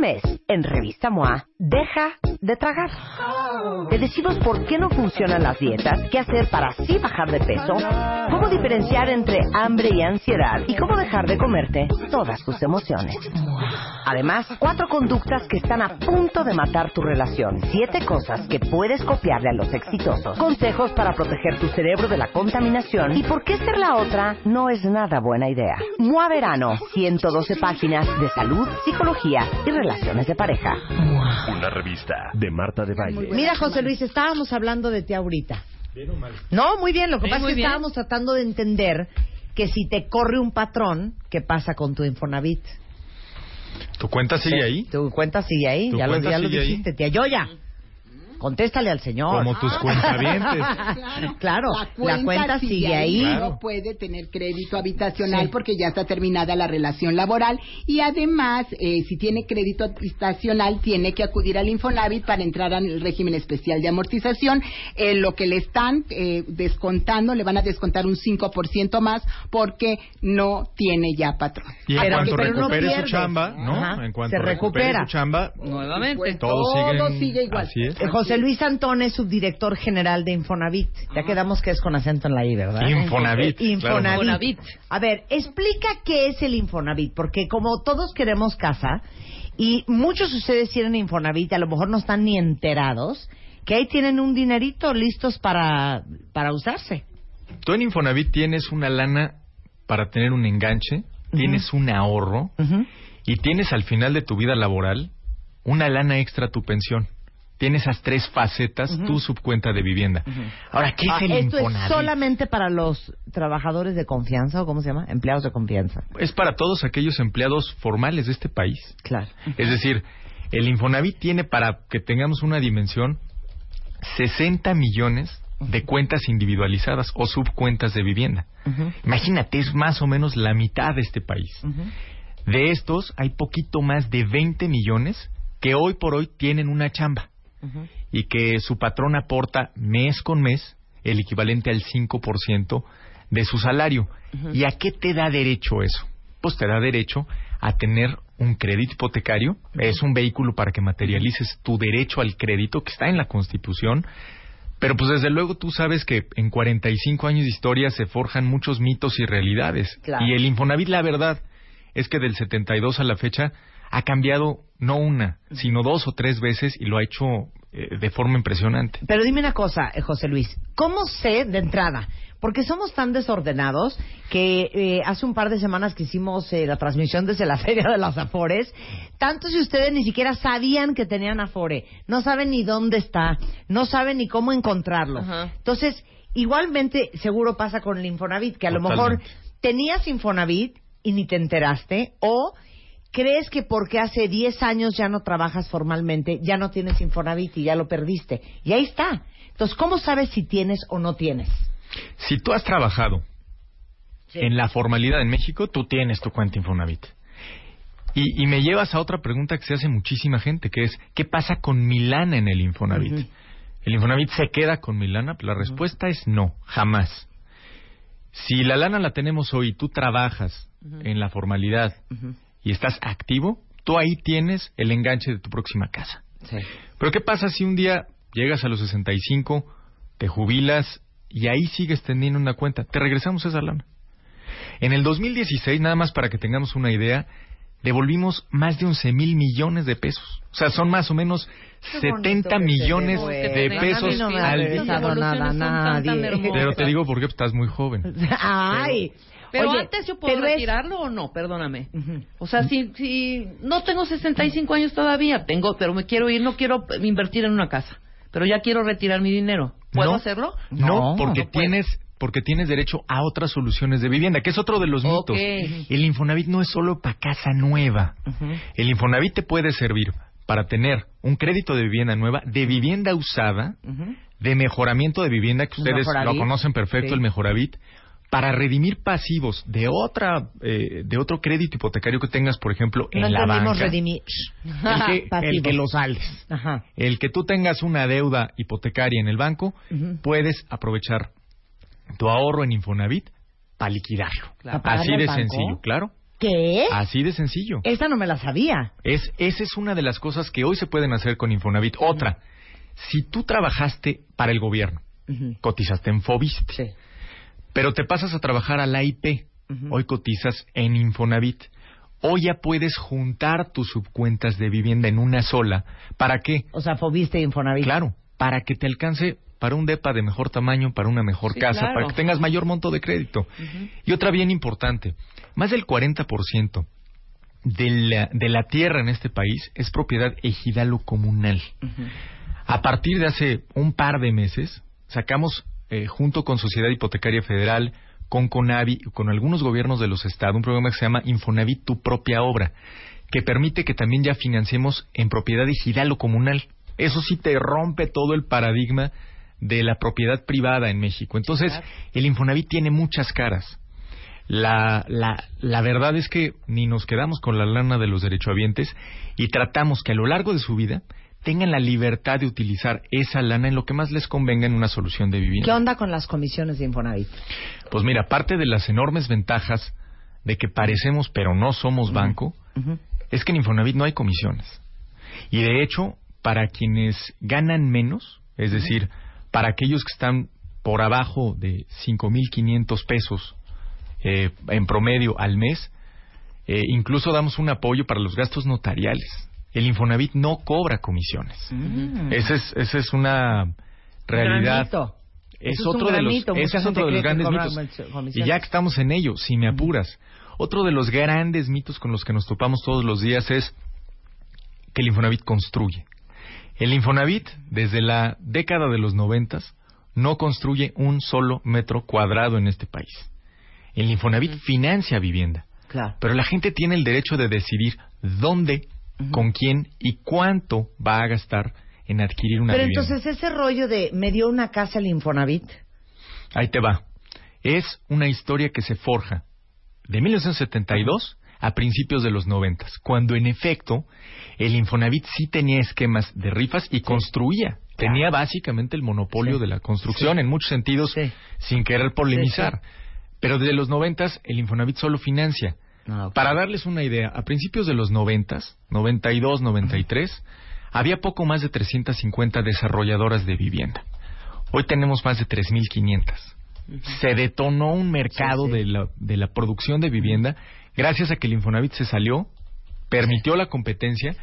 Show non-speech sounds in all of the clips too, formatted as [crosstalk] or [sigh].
Mes, en Revista MOA, deja de tragar. Te decimos por qué no funcionan las dietas, qué hacer para así bajar de peso, cómo diferenciar entre hambre y ansiedad y cómo dejar de comerte todas tus emociones. Además, cuatro conductas que están a punto de matar tu relación, siete cosas que puedes copiarle a los exitosos, consejos para proteger tu cerebro de la contaminación y por qué ser la otra no es nada buena idea. MOA Verano, 112 páginas de salud, psicología y relaciones de pareja. Una revista de Marta de Baile. Mira, José Luis, estábamos hablando de ti ahorita. No, muy bien. Lo que Bien, pasa es que bien. estábamos tratando de entender que si te corre un patrón, ¿qué pasa con tu Infonavit? ¿Tu cuenta sigue ahí? Tu cuenta sigue ahí, ¿Tu ya lo, ya lo sigue ahí? dijiste, tía Yoya. Contéstale al señor. Como tus cuentavientes. claro, la cuenta, sigue ahí. No puede tener crédito habitacional Sí. porque ya está terminada la relación laboral y además, eh, si tiene crédito habitacional, tiene que acudir al Infonavit para entrar al régimen especial de amortización. Eh, lo que le están eh, descontando, le van a descontar un 5% más porque no tiene ya patrón. Y en Pero- cuanto pero no recupere pierde. su chamba, ¿no? Ajá, En cuanto se recupere recupera. su chamba, Nuevamente. Todo sigue igual. Así es. Eh, José Luis Antón es subdirector general de Infonavit. Ya quedamos que es con acento en la I, ¿verdad? Infonavit, Eh. Infonavit. Infonavit. A ver, explica qué es el Infonavit, porque como todos queremos casa y muchos de ustedes tienen Infonavit, a lo mejor no están ni enterados que ahí tienen un dinerito listos para, para usarse. Tú en Infonavit tienes una lana para tener un enganche, tienes un ahorro y tienes al final de tu vida laboral una lana extra a tu pensión. Tienes esas tres facetas, tu subcuenta de vivienda. Ahora, ¿qué Ah, es el ¿Esto es Infonavit? solamente para los trabajadores de confianza o cómo se llama? Empleados de confianza. Es para todos aquellos empleados formales de este país. Claro. Es decir, el Infonavit tiene, para que tengamos una dimensión, 60 millones de cuentas individualizadas o subcuentas de vivienda. Imagínate, es más o menos la mitad de este país. De estos, hay poquito más de 20 millones que hoy por hoy tienen una chamba y que su patrón aporta mes con mes el equivalente al 5% de su salario. ¿Y a qué te da derecho eso? Pues te da derecho a tener un crédito hipotecario, es un vehículo para que materialices tu derecho al crédito que está en la Constitución, pero pues desde luego tú sabes que en 45 años de historia se forjan muchos mitos y realidades. Claro. Y el Infonavit, la verdad, es que del 72 a la fecha ha cambiado no una, sino dos o tres veces y lo ha hecho eh, de forma impresionante. Pero dime una cosa, eh, José Luis, ¿cómo sé de entrada? Porque somos tan desordenados que eh, hace un par de semanas que hicimos eh, la transmisión desde la [laughs] Feria de las Afores, tantos de ustedes ni siquiera sabían que tenían Afore, no saben ni dónde está, no saben ni cómo encontrarlo. Ajá. Entonces, igualmente seguro pasa con el Infonavit, que a lo mejor tenías Infonavit y ni te enteraste, o crees que porque hace 10 años ya no trabajas formalmente, ya no tienes Infonavit y ya lo perdiste. Y ahí está. Entonces, ¿cómo sabes si tienes o no tienes? Si tú has trabajado en la formalidad en México, tú tienes tu cuenta Infonavit. Y, y me llevas a otra pregunta que se hace muchísima gente, que es, ¿qué pasa con mi lana en el Infonavit? ¿El Infonavit se queda con mi lana? La respuesta es no, jamás. Si la lana la tenemos hoy y tú trabajas en la formalidad y estás activo, tú ahí tienes el enganche de tu próxima casa. Pero ¿qué pasa si un día llegas a los 65, te jubilas y ahí sigues teniendo una cuenta? Te regresamos esa lana. En el 2016, nada más para que tengamos una idea, devolvimos más de 11 mil millones de pesos. O sea, son más o menos Qué bonito 70 que se millones de pesos no al día. nada a nadie. Pero te digo porque estás muy joven. [laughs] Ay. Pero Oye, antes yo puedo es- retirarlo o no, perdóname. O sea, si, si no tengo 65 años todavía, tengo, pero me quiero ir, no quiero invertir en una casa, pero ya quiero retirar mi dinero. ¿Puedo No. hacerlo? No, No, porque no tienes porque tienes derecho a otras soluciones de vivienda, que es otro de los Ok. mitos. El Infonavit no es solo para casa nueva. El Infonavit te puede servir para tener un crédito de vivienda nueva, de vivienda usada, de mejoramiento de vivienda, que ustedes lo conocen perfecto, Sí. el Mejoravit, para redimir pasivos de otra eh, de otro crédito hipotecario que tengas, por ejemplo, No en la banca. redimir. El que, [laughs] el que lo sales. Ajá. El que tú tengas una deuda hipotecaria en el banco, puedes aprovechar tu ahorro en Infonavit para liquidarlo. ¿Para pagarle Así de banco? sencillo, claro. ¿Qué? Así de sencillo. Esta no me la sabía. Es, esa es una de las cosas que hoy se pueden hacer con Infonavit. Otra, si tú trabajaste para el gobierno, cotizaste en Fobiste, Sí. Pero te pasas a trabajar a la IP, hoy cotizas en Infonavit. Hoy ya puedes juntar tus subcuentas de vivienda en una sola. ¿Para qué? O sea, Fobiste Infonavit. Claro, para que te alcance para un DEPA de mejor tamaño, para una mejor Sí, casa, claro. para que tengas mayor monto de crédito. Y otra bien importante, más del 40% de la, de la tierra en este país es propiedad ejidalo comunal. A partir de hace un par de meses, sacamos, eh, junto con Sociedad Hipotecaria Federal, con Conavi, con algunos gobiernos de los estados, un programa que se llama Infonavit Tu Propia Obra, que permite que también ya financiemos en propiedad ejidalo comunal. Eso sí te rompe todo el paradigma de la propiedad privada en México. Entonces, el Infonavit tiene muchas caras. La, la, la verdad es que ni nos quedamos con la lana de los derechohabientes y tratamos que a lo largo de su vida tengan la libertad de utilizar esa lana en lo que más les convenga en una solución de ¿Qué vivienda. onda con las comisiones de Infonavit? Pues mira, parte de las enormes ventajas de que parecemos pero no somos banco es que en Infonavit no hay comisiones. Y de hecho, para quienes ganan menos, es decir, para aquellos que están por abajo de 5.500 pesos eh, en promedio al mes, eh, incluso damos un apoyo para los gastos notariales. El Infonavit no cobra comisiones. Esa es, esa es una realidad. Es Eso es un otro de los, ese es otro de los grandes mitos. comisiones. Y ya que estamos en ello, si me apuras, otro de los grandes mitos con los que nos topamos todos los días es que el Infonavit construye. El Infonavit, desde la década de los noventas, no construye un solo metro cuadrado en este país. El Infonavit financia vivienda, Claro. pero la gente tiene el derecho de decidir dónde, con quién y cuánto va a gastar en adquirir una Pero vivienda. entonces ese rollo de me dio una casa el Infonavit. Ahí te va. Es una historia que se forja de 1972 a principios de los 90, cuando en efecto el Infonavit sí tenía esquemas de rifas y construía. Tenía básicamente el monopolio Sí. de la construcción en muchos sentidos, sin querer polemizar. Pero desde los 90 el Infonavit solo financia. Ah. Para darles una idea, a principios de los 90, 92, 93, había poco más de 350 desarrolladoras de vivienda. Hoy tenemos más de 3.500. Se detonó un mercado Sí, sí. De, la, de la producción de vivienda gracias a que el Infonavit se salió, permitió la competencia,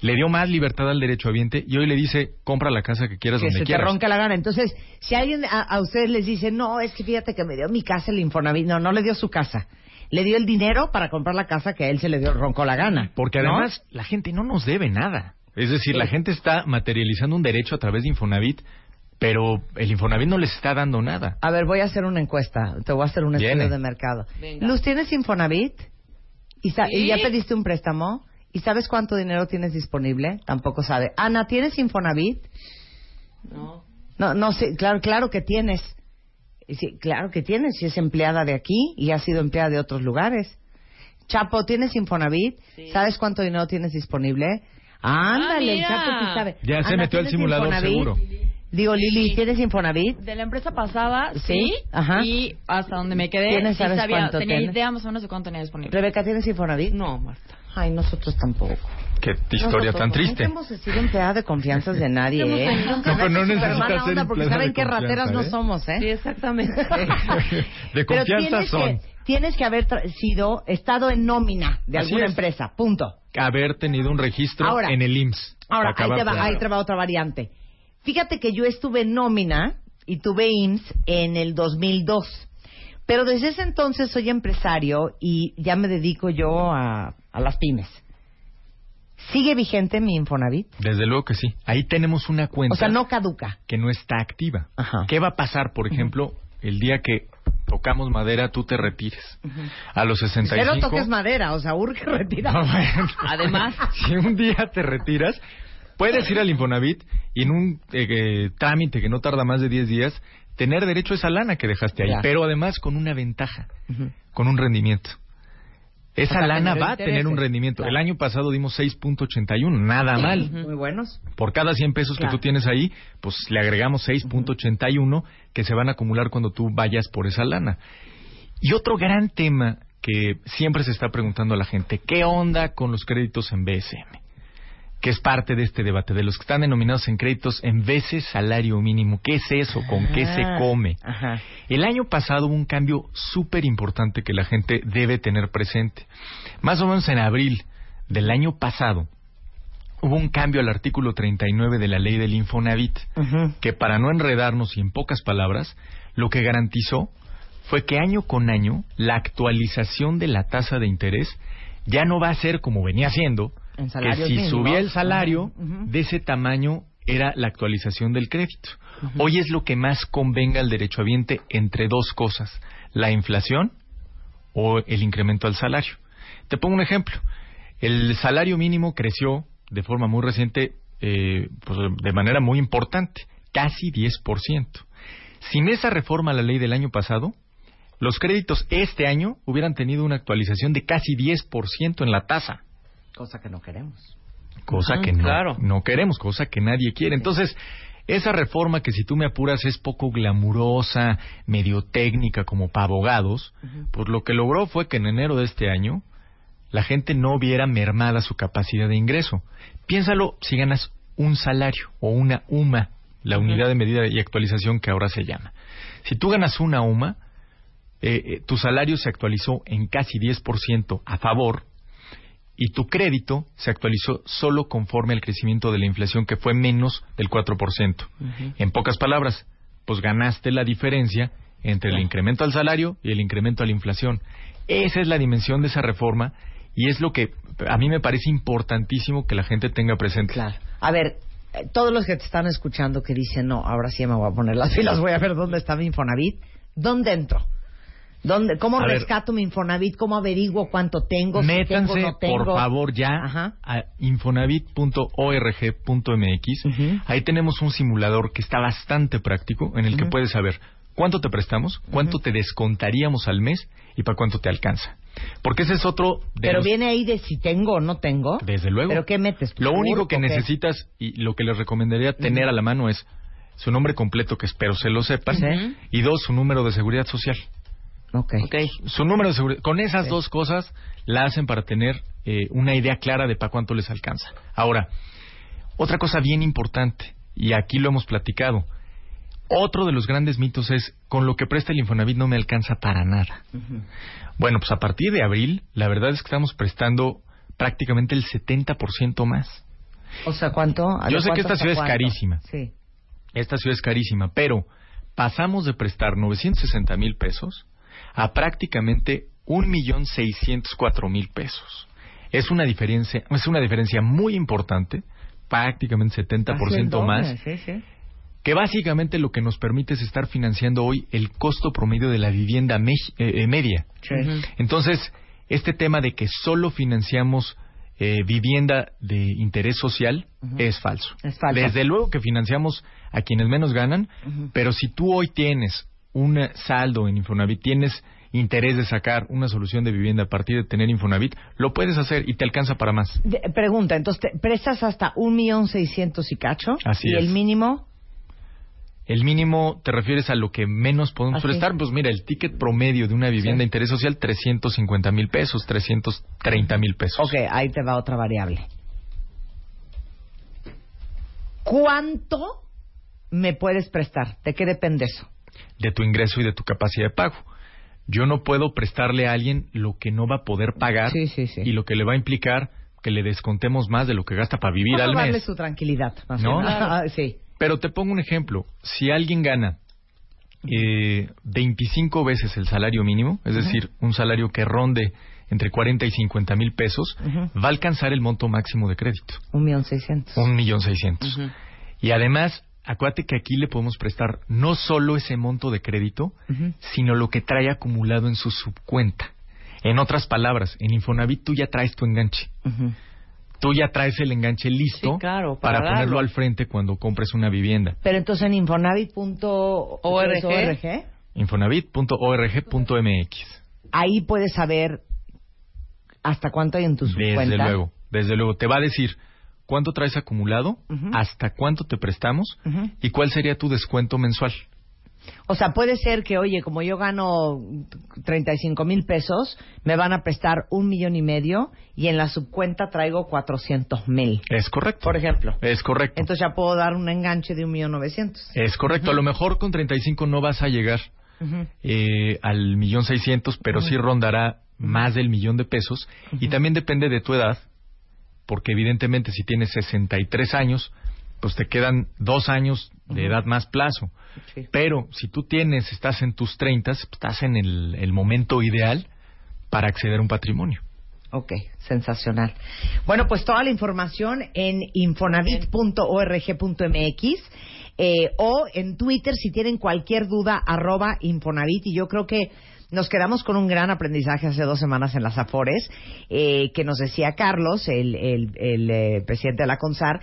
le dio más libertad al derechohabiente y hoy le dice, compra la casa que quieras que donde se te ronca la gana. Entonces, si alguien a, a ustedes les dice, no, es que fíjate que me dio mi casa el Infonavit. No, no le dio su casa. Le dio el dinero para comprar la casa que a él se le dio roncó la gana. Porque ¿No? además la gente no nos debe nada. Es decir, la gente está materializando un derecho a través de Infonavit, pero el Infonavit no les está dando nada. A ver, voy a hacer una encuesta. Te voy a hacer un Viene. estudio de mercado. Venga. Luz, ¿tienes Infonavit? ¿Y, sa- Sí. y ya pediste un préstamo? ¿Y sabes cuánto dinero tienes disponible? Tampoco sabe. Ana, ¿tienes Infonavit? No. No, no sé, claro, claro que tienes. Y sí, claro que tienes, si es empleada de aquí y ha sido empleada de otros lugares. Chapo, ¿tienes Infonavit? Sí. ¿Sabes cuánto dinero tienes disponible? Ándale, el mira. Chapo sí sabe. Ya se Ana, metió al ¿tienes simulador Infonavit? seguro. Digo, Lili, Sí. ¿tienes Infonavit? De la empresa pasada, Sí, sí. ajá. Y hasta donde me quedé, ¿Tienes, sí sabes sabía, cuánto tenía tienes? idea más o menos de cuánto tenía disponible. Rebeca, ¿tienes Infonavit? No, Marta. Ay, nosotros tampoco. Qué historia Nosotros tan no. triste. Nunca hemos sido empleada de confianzas de nadie, ¿eh? No, pero no necesitas ser porque saben qué rateras confianza, no ¿eh? somos, Sí, ¿eh? exactamente. [laughs] De Pero confianza tienes son que, tienes que haber tra- sido, estado en nómina de Así alguna es. empresa, punto. haber tenido un registro Ahora- en el IMSS. Ahora, ahí te, va, ahí te va otra variante. Fíjate que yo estuve en nómina y tuve IMSS en el 2002. Pero desde ese entonces soy empresario y ya me dedico yo a, a las pymes. ¿Sigue vigente mi Infonavit? Desde luego que sí. Ahí tenemos una cuenta O sea, no caduca. que no está activa. Ajá. ¿Qué va a pasar, por ejemplo, el día que tocamos madera, tú te retires. A los 65... Pero toques madera, o sea, urge retirar. [laughs] No, bueno. Además, [laughs] si un día te retiras, puedes ir al Infonavit y en un eh, eh, trámite que no tarda más de 10 días, tener derecho a esa lana que dejaste ahí, pero además con una ventaja, con un rendimiento. Esa lana va a tener un rendimiento. Claro. El año pasado dimos 6.81, nada mal. Muy buenos. Por cada 100 pesos Claro. que tú tienes ahí, pues le agregamos 6.81 que se van a acumular cuando tú vayas por esa lana. Y otro gran tema que siempre se está preguntando a la gente, ¿qué onda con los créditos en BSM? Que es parte de este debate, de los que están denominados en créditos en veces salario mínimo. ¿Qué es eso? ¿Con qué se Ah, come? Ajá. El año pasado hubo un cambio súper importante que la gente debe tener presente. Más o menos en abril del año pasado hubo un cambio al artículo 39 de la ley del Infonavit, Ujú. que para no enredarnos y en pocas palabras, lo que garantizó fue que año con año la actualización de la tasa de interés ya no va a ser como venía siendo, En que si mínimos. subía el salario de ese tamaño era la actualización del crédito. Hoy es lo que más convenga al derechohabiente entre dos cosas, la inflación o el incremento al salario. Te pongo un ejemplo. El salario mínimo creció de forma muy reciente, eh, pues, de manera muy importante, casi 10%. Sin esa reforma a la ley del año pasado, los créditos este año hubieran tenido una actualización de casi 10% en la tasa Cosa que no queremos. cosa Ujú, que no, claro. no queremos, cosa que nadie quiere. Entonces, esa reforma que si tú me apuras es poco glamurosa, medio técnica como para abogados, pues lo que logró fue que en enero de este año la gente no viera mermada su capacidad de ingreso. Piénsalo si ganas un salario o una UMA, la unidad de medida y actualización que ahora se llama. Si tú ganas una UMA, eh, eh, tu salario se actualizó en casi 10% a favor y tu crédito se actualizó solo conforme al crecimiento de la inflación que fue menos del 4%. En pocas palabras, pues ganaste la diferencia entre el incremento al salario y el incremento a la inflación. Esa es la dimensión de esa reforma y es lo que a mí me parece importantísimo que la gente tenga presente. Claro. A ver, eh, todos los que te están escuchando que dicen, no, ahora sí me voy a poner las pilas, voy a ver dónde está mi Infonavit. ¿Dónde entro? ¿Dónde, ¿Cómo A ver. rescato mi Infonavit? ¿Cómo averiguo cuánto tengo? si Métanse, tengo, no tengo? por favor, ya Ajá. a infonavit.org.mx. Ujú. Ahí tenemos un simulador que está bastante práctico en el que puedes saber cuánto te prestamos, cuánto te descontaríamos al mes y para cuánto te alcanza. Porque ese es otro de Pero los- viene ahí de si tengo o no tengo. Desde luego. ¿Pero qué metes? Lo único ¿Turco que necesitas y lo que les recomendaría tener a la mano es su nombre completo, que espero se lo sepan, y dos, su número de seguridad social. Ok. ok. Su número de seguridad. Con esas dos cosas la hacen para tener eh, una idea clara de para cuánto les alcanza. Ahora, otra cosa bien importante, y aquí lo hemos platicado, otro de los grandes mitos es, con lo que presta el Infonavit no me alcanza para nada. Bueno, pues a partir de abril, la verdad es que estamos prestando prácticamente el 70% más. O sea, ¿cuánto? Yo ¿De sé que esta ciudad es carísima. Sí. Esta ciudad es carísima, pero pasamos de prestar 960 mil pesos a prácticamente 1.604.000 pesos. Es una diferencia, es una diferencia muy importante, prácticamente Casi el 70% doble, más, Sí, sí. que básicamente lo que nos permite es estar financiando hoy el costo promedio de la vivienda me- eh, eh, media. Sí. Entonces, este tema de que solo financiamos eh, vivienda de interés social es falso. Es falso. Desde luego que financiamos a quienes menos ganan, pero si tú hoy tienes un saldo en Infonavit, tienes interés de sacar una solución de vivienda a partir de tener Infonavit, lo puedes hacer y te alcanza para más. De- pregunta, entonces, ¿te prestas hasta un millón seiscientos y cacho? Así ¿Y es. el mínimo? El mínimo, ¿te refieres a lo que menos podemos prestar? Pues mira, el ticket promedio de una vivienda de interés social, 350 mil pesos, 330 mil pesos. Ok, ahí te va otra variable. ¿Cuánto me puedes prestar? ¿De qué depende eso? De tu ingreso y de tu capacidad de pago. Yo no puedo prestarle a alguien lo que no va a poder pagar Sí, sí, sí. y lo que le va a implicar que le descontemos más de lo que gasta para vivir Vamos al a darle mes. su tranquilidad. más ¿No? Ah, [laughs] sí. Pero te pongo un ejemplo. Si alguien gana eh, 25 veces el salario mínimo, es decir, un salario que ronde entre 40 y 50 mil pesos, va a alcanzar el monto máximo de crédito, Un millón seiscientos. un millón seiscientos. Y además acuérdate que aquí le podemos prestar no solo ese monto de crédito, sino lo que trae acumulado en su subcuenta. En otras palabras, en Infonavit tú ya traes tu enganche. Tú ya traes el enganche listo Sí, claro, para, para ponerlo al frente cuando compres una vivienda. Pero entonces en infonavit.org Infonavit.org.mx. ahí puedes saber hasta cuánto hay en tu Desde subcuenta. luego, desde luego. Te va a decir cuánto traes acumulado, hasta cuánto te prestamos y cuál sería tu descuento mensual. O sea, puede ser que, oye, como yo gano 35 mil pesos, me van a prestar un millón y medio y en la subcuenta traigo 400 mil, Es correcto. por ejemplo. Es correcto. Entonces ya puedo dar un enganche de un millón novecientos. es correcto. A lo mejor con 35 no vas a llegar eh, al millón seiscientos, pero sí rondará más del millón de pesos. Y también depende de tu edad, porque evidentemente si tienes 63 años, pues te quedan dos años de edad más plazo. Sí. Pero si tú tienes, estás en tus 30, estás en el, el momento ideal para acceder a un patrimonio. Ok, sensacional. Bueno, pues toda la información en infonavit.org.mx eh, o en Twitter si tienen cualquier duda, arroba Infonavit. Y yo creo que nos quedamos con un gran aprendizaje hace dos semanas en las Afores, eh, que nos decía Carlos, el, el- el, eh, presidente de la CONSAR,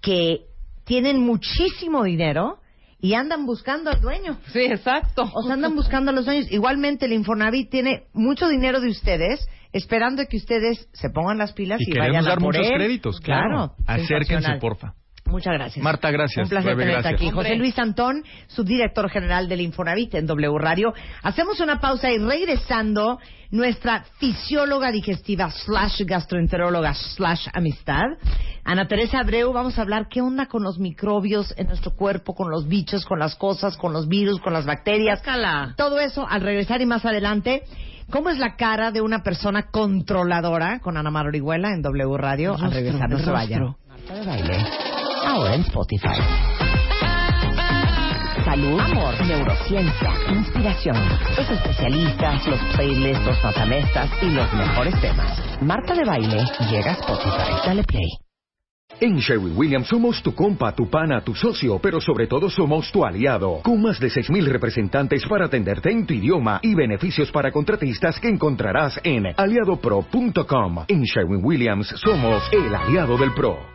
que tienen muchísimo dinero y andan buscando al dueño. Sí, exacto. O sea, andan buscando a los dueños. Igualmente, el Infonavit tiene mucho dinero de ustedes, esperando que ustedes se pongan las pilas y, Y vayan a dar por muchos él. créditos, claro. Acérquense, porfa. Muchas gracias. Marta, gracias. Un placer Rebe, tenerte aquí. José. Luis Antón, subdirector general del Infonavit en W Radio. Hacemos una pausa y regresando, nuestra fisióloga digestiva slash gastroenteróloga slash amistad, Ana Teresa Abreu, vamos a hablar qué onda con los microbios en nuestro cuerpo, con los bichos, con las cosas, con los virus, con las bacterias. Sácala. Todo eso al regresar y más adelante. ¿Cómo es la cara de una persona controladora con Ana Mar Orihuela en W Radio? al regresar, no se vayan. Marta de baile. Ahora en Spotify. Salud, amor, neurociencia, inspiración, los especialistas, los playlists, los matamestas y los mejores temas. Marta de baile llega a Spotify. Dale play. En Sherwin Williams somos tu compa, tu pana, tu socio, pero sobre todo somos tu aliado, con más de 6.000 representantes para atenderte en tu idioma y beneficios para contratistas que encontrarás en aliadopro.com. En Sherwin Williams somos el aliado del PRO.